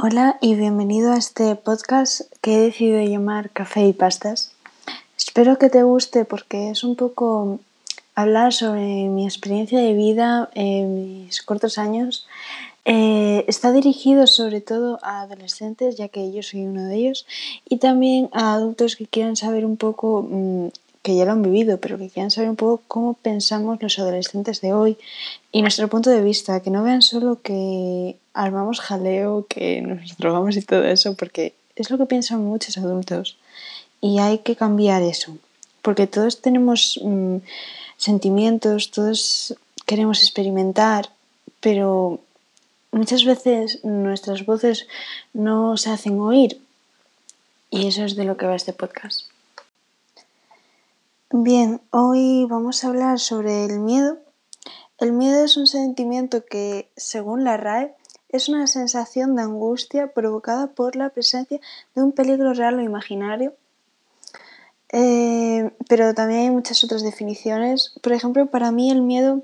Hola y bienvenido a este podcast que he decidido llamar Café y Pastas. Espero que te guste porque es un poco hablar sobre mi experiencia de vida en mis cortos años. Eh, está dirigido sobre todo a adolescentes, ya que yo soy uno de ellos, y también a adultos que quieran saber un poco mm, que ya lo han vivido, pero que quieran saber un poco cómo pensamos los adolescentes de hoy y nuestro punto de vista, que no vean solo que armamos jaleo, que nos drogamos y todo eso, porque es lo que piensan muchos adultos y hay que cambiar eso, porque todos tenemos mm, sentimientos, todos queremos experimentar, pero muchas veces nuestras voces no se hacen oír y eso es de lo que va este podcast. Bien, hoy vamos a hablar sobre el miedo. El miedo es un sentimiento que, según la RAE, es una sensación de angustia provocada por la presencia de un peligro real o imaginario. Eh, pero también hay muchas otras definiciones. Por ejemplo, para mí el miedo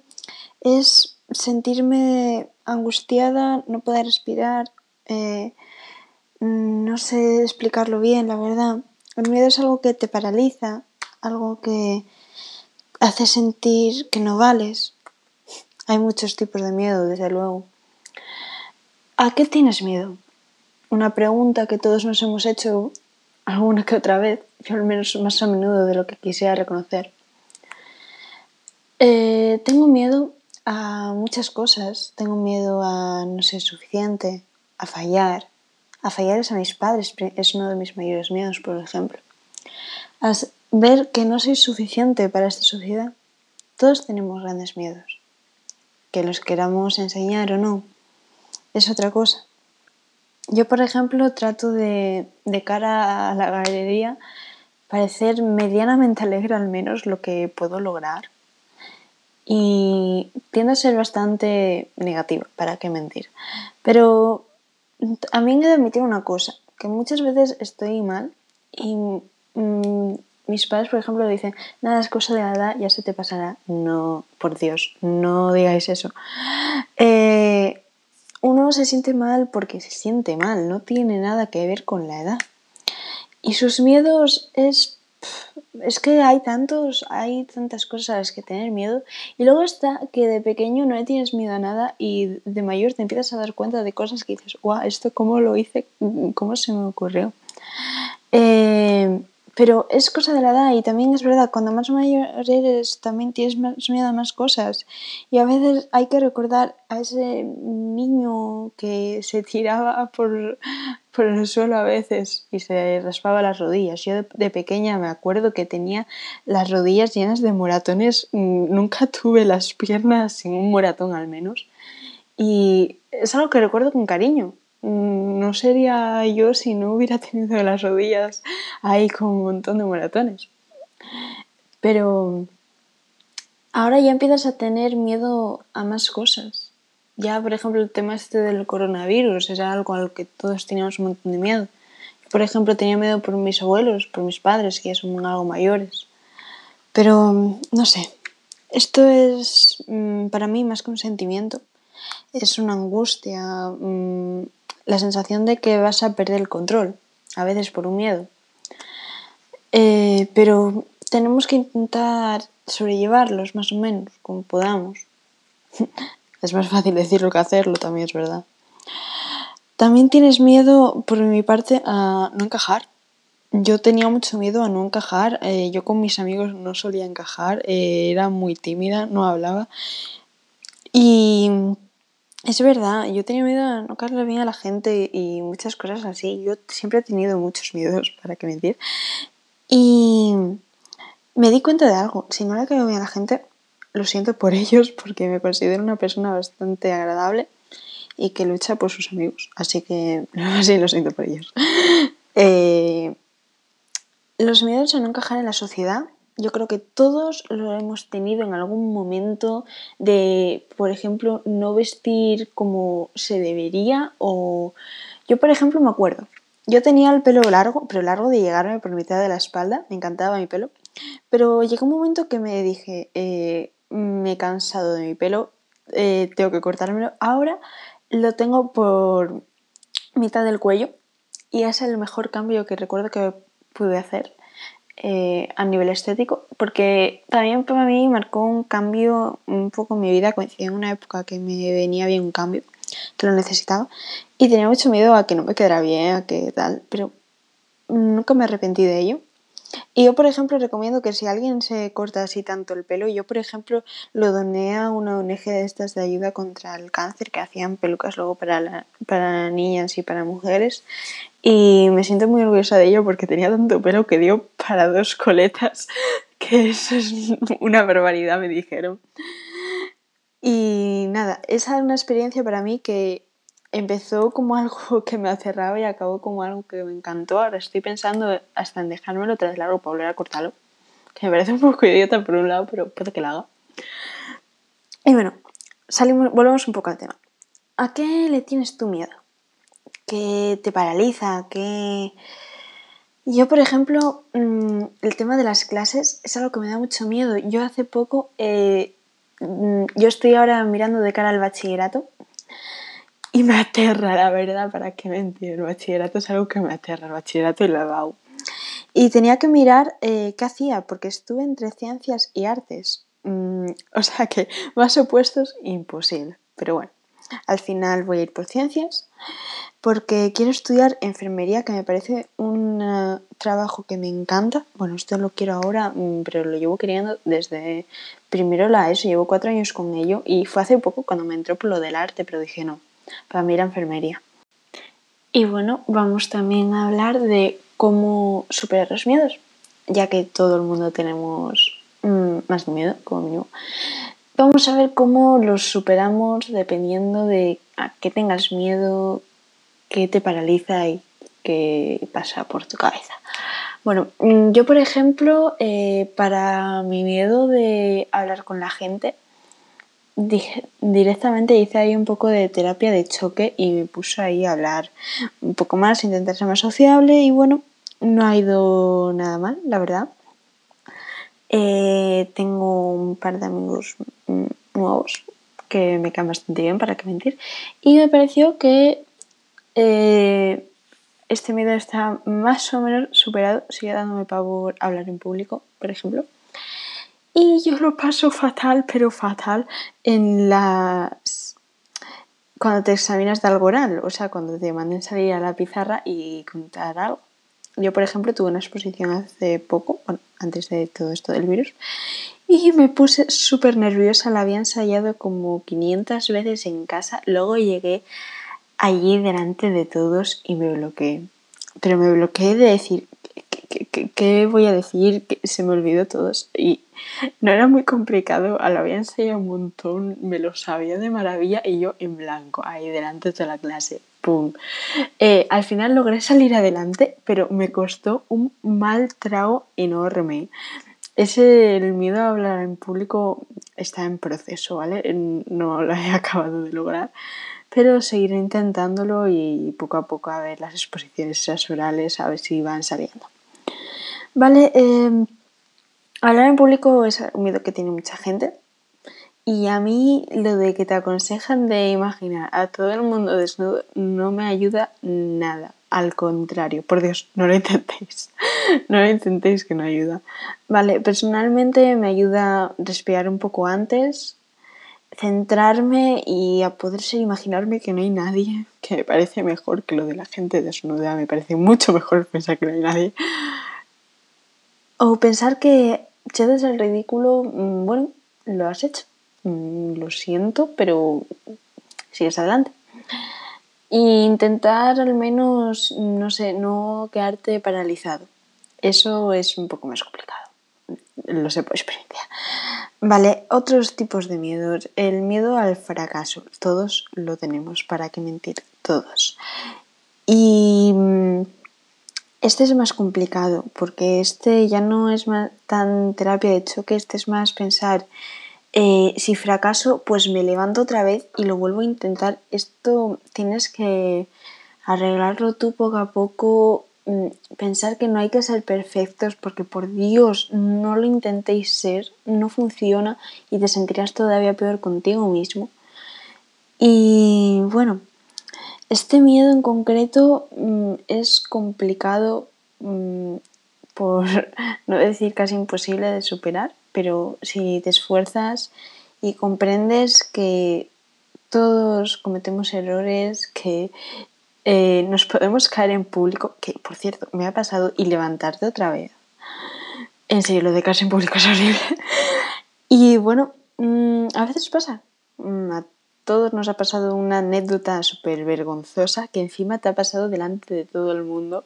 es sentirme angustiada, no poder respirar, eh, no sé explicarlo bien, la verdad. El miedo es algo que te paraliza, algo que hace sentir que no vales. Hay muchos tipos de miedo, desde luego. ¿A qué tienes miedo? Una pregunta que todos nos hemos hecho alguna que otra vez, yo al menos más a menudo de lo que quisiera reconocer. Eh, tengo miedo a muchas cosas. Tengo miedo a no ser suficiente, a fallar. A fallar es a mis padres, es uno de mis mayores miedos, por ejemplo ver que no soy suficiente para esta sociedad. Todos tenemos grandes miedos. Que los queramos enseñar o no, es otra cosa. Yo, por ejemplo, trato de, de cara a la galería, parecer medianamente alegre al menos lo que puedo lograr. Y tiendo a ser bastante negativa, para qué mentir. Pero a me he de admitir una cosa, que muchas veces estoy mal y mm, mis padres, por ejemplo, dicen, nada, es cosa de la edad, ya se te pasará. No, por Dios, no digáis eso. Eh, uno se siente mal porque se siente mal, no tiene nada que ver con la edad. Y sus miedos es... Es que hay tantos, hay tantas cosas a las que tener miedo. Y luego está que de pequeño no le tienes miedo a nada y de mayor te empiezas a dar cuenta de cosas que dices, guau, esto cómo lo hice, cómo se me ocurrió. Eh, pero es cosa de la edad y también es verdad, cuando más mayor eres también tienes más miedo a más cosas. Y a veces hay que recordar a ese niño que se tiraba por, por el suelo a veces y se raspaba las rodillas. Yo de, pequeña me acuerdo que tenía las rodillas llenas de moratones. Nunca tuve las piernas sin un moratón al menos. Y es algo que recuerdo con cariño Mm, no sería yo si no hubiera tenido las rodillas ahí con un montón de maratones. Pero ahora ya empiezas a tener miedo a más cosas. Ya, por ejemplo, el tema este del coronavirus era algo al que todos teníamos un montón de miedo. por ejemplo, tenía miedo por mis abuelos, por mis padres, que ya son algo mayores. Pero, no sé, esto es mm, para mí más que un sentimiento. Es una angustia, mm, la sensación de que vas a perder el control, a veces por un miedo. Eh, pero tenemos que intentar sobrellevarlos más o menos, como podamos. es más fácil decirlo que hacerlo, también es verdad. También tienes miedo, por mi parte, a no encajar. Yo tenía mucho miedo a no encajar. Eh, yo con mis amigos no solía encajar. Eh, era muy tímida, no hablaba. Y es verdad, yo tenía miedo a no caerle bien a la gente y muchas cosas así. Yo siempre he tenido muchos miedos, para qué mentir. Y me di cuenta de algo. Si no le caigo bien a la gente, lo siento por ellos porque me considero una persona bastante agradable y que lucha por sus amigos. Así que sí, lo siento por ellos. Eh, los miedos a no encajar en la sociedad yo creo que todos lo hemos tenido en algún momento de, por ejemplo, no vestir como se debería o yo, por ejemplo, me acuerdo, yo tenía el pelo largo, pero largo de llegarme por mitad de la espalda, me encantaba mi pelo, pero llegó un momento que me dije, eh, me he cansado de mi pelo, eh, tengo que cortármelo, ahora lo tengo por mitad del cuello y es el mejor cambio que recuerdo que pude hacer eh, a nivel estético, porque también para mí marcó un cambio un poco en mi vida, coincidió en una época que me venía bien un cambio, que lo necesitaba, y tenía mucho miedo a que no me quedara bien, a que tal, pero nunca me arrepentí de ello. Y yo, por ejemplo, recomiendo que si alguien se corta así tanto el pelo, yo, por ejemplo, lo doné a una ONG de estas de ayuda contra el cáncer que hacían pelucas luego para, para niñas y para mujeres. Y me siento muy orgullosa de ello porque tenía tanto pelo que dio para dos coletas, que eso es una barbaridad, me dijeron. Y nada, esa es una experiencia para mí que empezó como algo que me acerraba y acabó como algo que me encantó. Ahora estoy pensando hasta en dejármelo tras largo para volver a cortarlo. Que me parece un poco idiota por un lado, pero puede que lo haga. Y bueno, salimos, volvemos un poco al tema. ¿A qué le tienes tu miedo? ¿Qué te paraliza? ¿Qué...? Yo, por ejemplo, mm, el tema de las clases es algo que me da mucho miedo. Yo hace poco, eh, mm, yo estoy ahora mirando de cara al bachillerato y me aterra, la verdad, para qué mentir. El bachillerato es algo que me aterra, el bachillerato y la BAU. Y tenía que mirar eh, qué hacía, porque estuve entre ciencias y artes. Mm, o sea que más opuestos, imposible. Pero bueno, al final voy a ir por ciencias, porque quiero estudiar enfermería, que me parece un eh, trabajo que me encanta. Bueno, esto lo quiero ahora, mm, pero lo llevo queriendo desde primero la ESO, llevo cuatro años con ello, y fue hace poco cuando me entró por lo del arte, pero dije no, para mí la enfermería. Y bueno, vamos también a hablar de cómo superar los miedos, ya que todo el mundo tenemos mm, más miedo, como yo. Vamos a ver cómo los superamos dependiendo de a qué tengas miedo, qué te paraliza y qué pasa por tu cabeza. Bueno, mm, yo por ejemplo, eh, para mi miedo de hablar con la gente, directamente hice ahí un poco de terapia de choque y me puse ahí a hablar un poco más, intentar ser más sociable y bueno, no ha ido nada mal, la verdad. Eh, tengo un par de amigos nuevos que me caen bastante bien, para qué mentir, y me pareció que eh, este miedo está más o menos superado, sigue dándome pavor hablar en público, por ejemplo. Yo lo paso fatal, pero fatal en las... cuando te examinas de algo oral, o sea, cuando te manden salir a la pizarra y contar algo. Yo, por ejemplo, tuve una exposición hace poco, bueno, antes de todo esto del virus, y me puse súper nerviosa, la había ensayado como 500 veces en casa, luego llegué allí delante de todos y me bloqueé. Pero me bloqueé de decir, ¿qué, voy a decir? Que se me olvidó todos. Y no era muy complicado, lo había enseñado un montón, me lo sabía de maravilla y yo en blanco, ahí delante de la clase. ¡Pum! Eh, al final logré salir adelante, pero me costó un mal trago enorme. Ese, el miedo a hablar en público está en proceso, ¿vale? No lo he acabado de lograr, pero seguiré intentándolo y poco a poco a ver las exposiciones orales, a ver si van saliendo. Vale, em, hablar en público es un miedo que tiene mucha gente. Y a mí lo de que te aconsejan de imaginar a todo el mundo desnudo no me ayuda nada. Al contrario, por Dios, no lo intentéis. no lo intentéis que no ayuda. Vale, personalmente me ayuda respirar un poco antes, centrarme y a poder ser imaginarme que no hay nadie, que me parece mejor que lo de la gente desnuda, me parece mucho mejor pensar que no hay nadie. O pensar que si haces el ridículo, mm, bueno, lo has hecho. Mm, lo siento, pero sigues adelante. E intentar al menos, no sé, no quedarte paralizado. Eso es un poco más complicado. Lo sé por experiencia. Vale, otros tipos de miedos. El miedo al fracaso. Todos lo tenemos, ¿para qué mentir? Todos. Y mm, este es más complicado porque este ya no es tan terapia de choque, este es más pensar, eh, si fracaso, pues me levanto otra vez y lo vuelvo a intentar. Esto tienes que arreglarlo tú poco a poco, pensar que no hay que ser perfectos porque por Dios no lo intentéis ser, no funciona y te sentirás todavía peor contigo mismo. Y bueno, Este miedo en concreto mm, es complicado mm, por no decir casi imposible de superar, pero si te esfuerzas y comprendes que todos cometemos errores, que eh, nos podemos caer en público, que por cierto me ha pasado, y levantarte otra vez. En serio, lo de caerse en público es horrible. y bueno, mm, a veces pasa. Mm, a todos nos ha pasado una anécdota súper vergonzosa que encima te ha pasado delante de todo el mundo.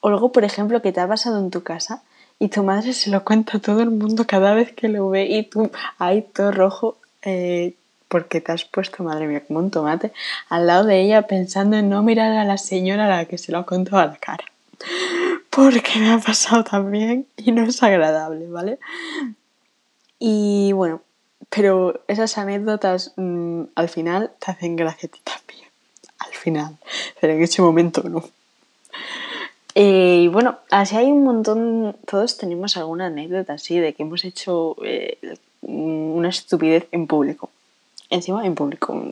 O algo, por ejemplo, que te ha pasado en tu casa y tu madre se lo cuenta a todo el mundo cada vez que lo ve y tú ahí todo rojo eh, porque te has puesto, madre mía, como un tomate, al lado de ella pensando en no mirar a la señora a la que se lo ha contado a la cara. Porque me ha pasado también y no es agradable, ¿vale? Y bueno, pero esas anécdotas mm, al final te hacen gracia a ti también. Al final. Pero en ese momento no. Eh, y bueno, así hay un montón, todos tenemos alguna anécdota así de que hemos hecho eh, una estupidez en público. Encima en público,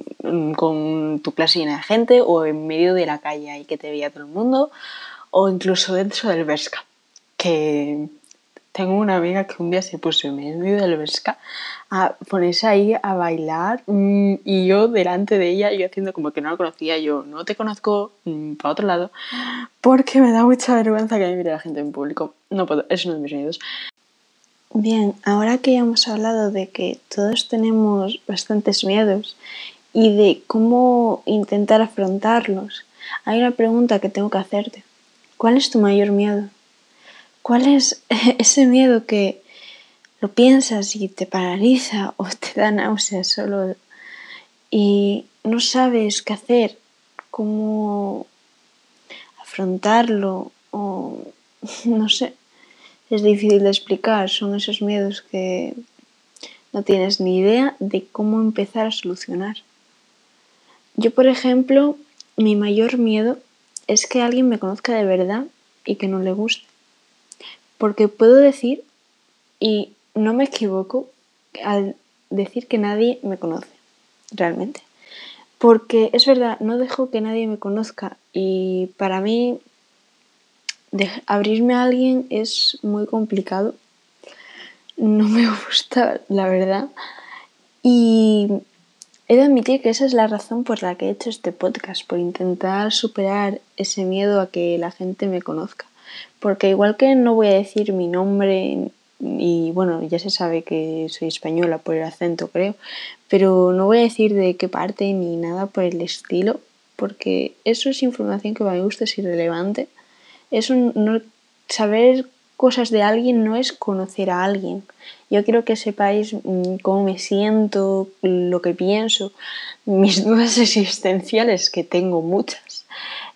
con tu clase llena de gente o en medio de la calle ahí que te veía todo el mundo o incluso dentro del Vesca. Que tengo una amiga que un día se puso en medio del Vesca a ponerse ahí a bailar mm, y yo delante de ella, yo haciendo como que no la conocía, yo no te conozco mm, para otro lado, porque me da mucha vergüenza que me mire la gente en público. No puedo, es uno de mis miedos. Bien, ahora que ya hemos hablado de que todos tenemos bastantes miedos y de cómo intentar afrontarlos, hay una pregunta que tengo que hacerte. ¿Cuál es tu mayor miedo? ¿Cuál es ese miedo que lo piensas y te paraliza o te da náuseas solo y no sabes qué hacer, cómo afrontarlo o no sé, es difícil de explicar, son esos miedos que no tienes ni idea de cómo empezar a solucionar. Yo, por ejemplo, mi mayor miedo es que alguien me conozca de verdad y que no le guste. Porque puedo decir, y no me equivoco al decir que nadie me conoce, realmente. Porque es verdad, no dejo que nadie me conozca y para mí abrirme a alguien es muy complicado. No me gusta, la verdad. Y he de admitir que esa es la razón por la que he hecho este podcast, por intentar superar ese miedo a que la gente me conozca. Porque igual que no voy a decir mi nombre y bueno, ya se sabe que soy española por el acento, creo, pero no voy a decir de qué parte ni nada por el estilo, porque eso es información que me gusta, es irrelevante. Eso no, saber cosas de alguien no es conocer a alguien. Yo quiero que sepáis mm, cómo me siento, lo que pienso, mis dudas existenciales, que tengo muchas.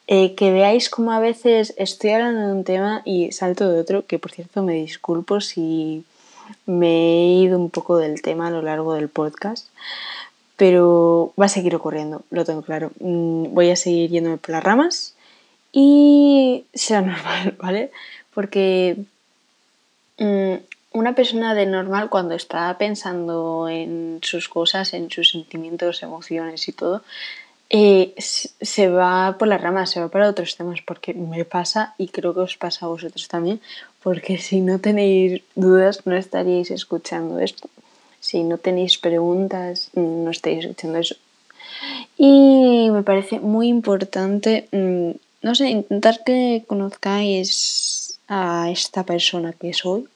Eh, que veáis cómo a veces estoy hablando de un tema y salto de otro, que por cierto me disculpo si me he ido un poco del tema a lo largo del podcast, pero va a seguir ocurriendo, lo tengo claro. Mm, voy a seguir yéndome por las ramas y será normal, ¿vale? Porque mm, una persona de normal cuando está pensando en sus cosas, en sus sentimientos, emociones y todo, eh, se va por las ramas, se va para otros temas, porque me pasa y creo que os pasa a vosotros también, porque si no tenéis dudas no estaríais escuchando esto, si no tenéis preguntas no estaréis escuchando eso. Y me parece muy importante, mm, no sé, intentar que conozcáis a esta persona que soy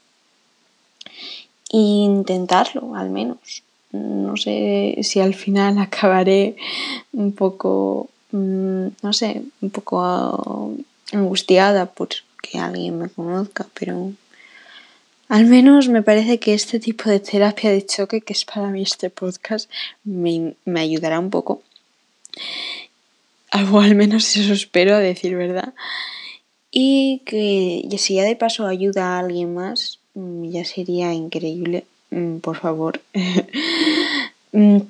e intentarlo al menos no sé si al final acabaré un poco, mm, no sé, un poco angustiada por que alguien me conozca, pero al menos me parece que este tipo de terapia de choque, que es para mí este podcast, me, ayudará un poco. O al menos eso espero, a decir verdad. Y que si ya de paso ayuda a alguien más, mm, ya sería increíble. Mm, por favor. Mm,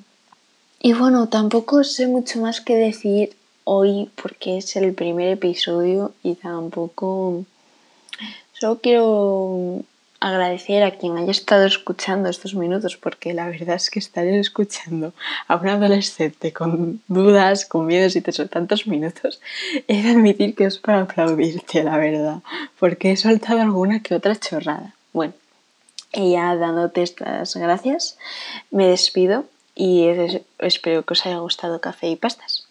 y bueno, tampoco sé mucho más que decir hoy porque es el primer episodio y tampoco... Solo quiero agradecer a quien haya estado escuchando estos minutos, porque la verdad es que estar escuchando a un adolescente con dudas, con miedos y tantos minutos, de admitir que es para aplaudirte, la verdad, porque he soltado alguna que otra chorrada. Bueno, ya dándote estas gracias, me despido y espero que os haya gustado Café y Pastas.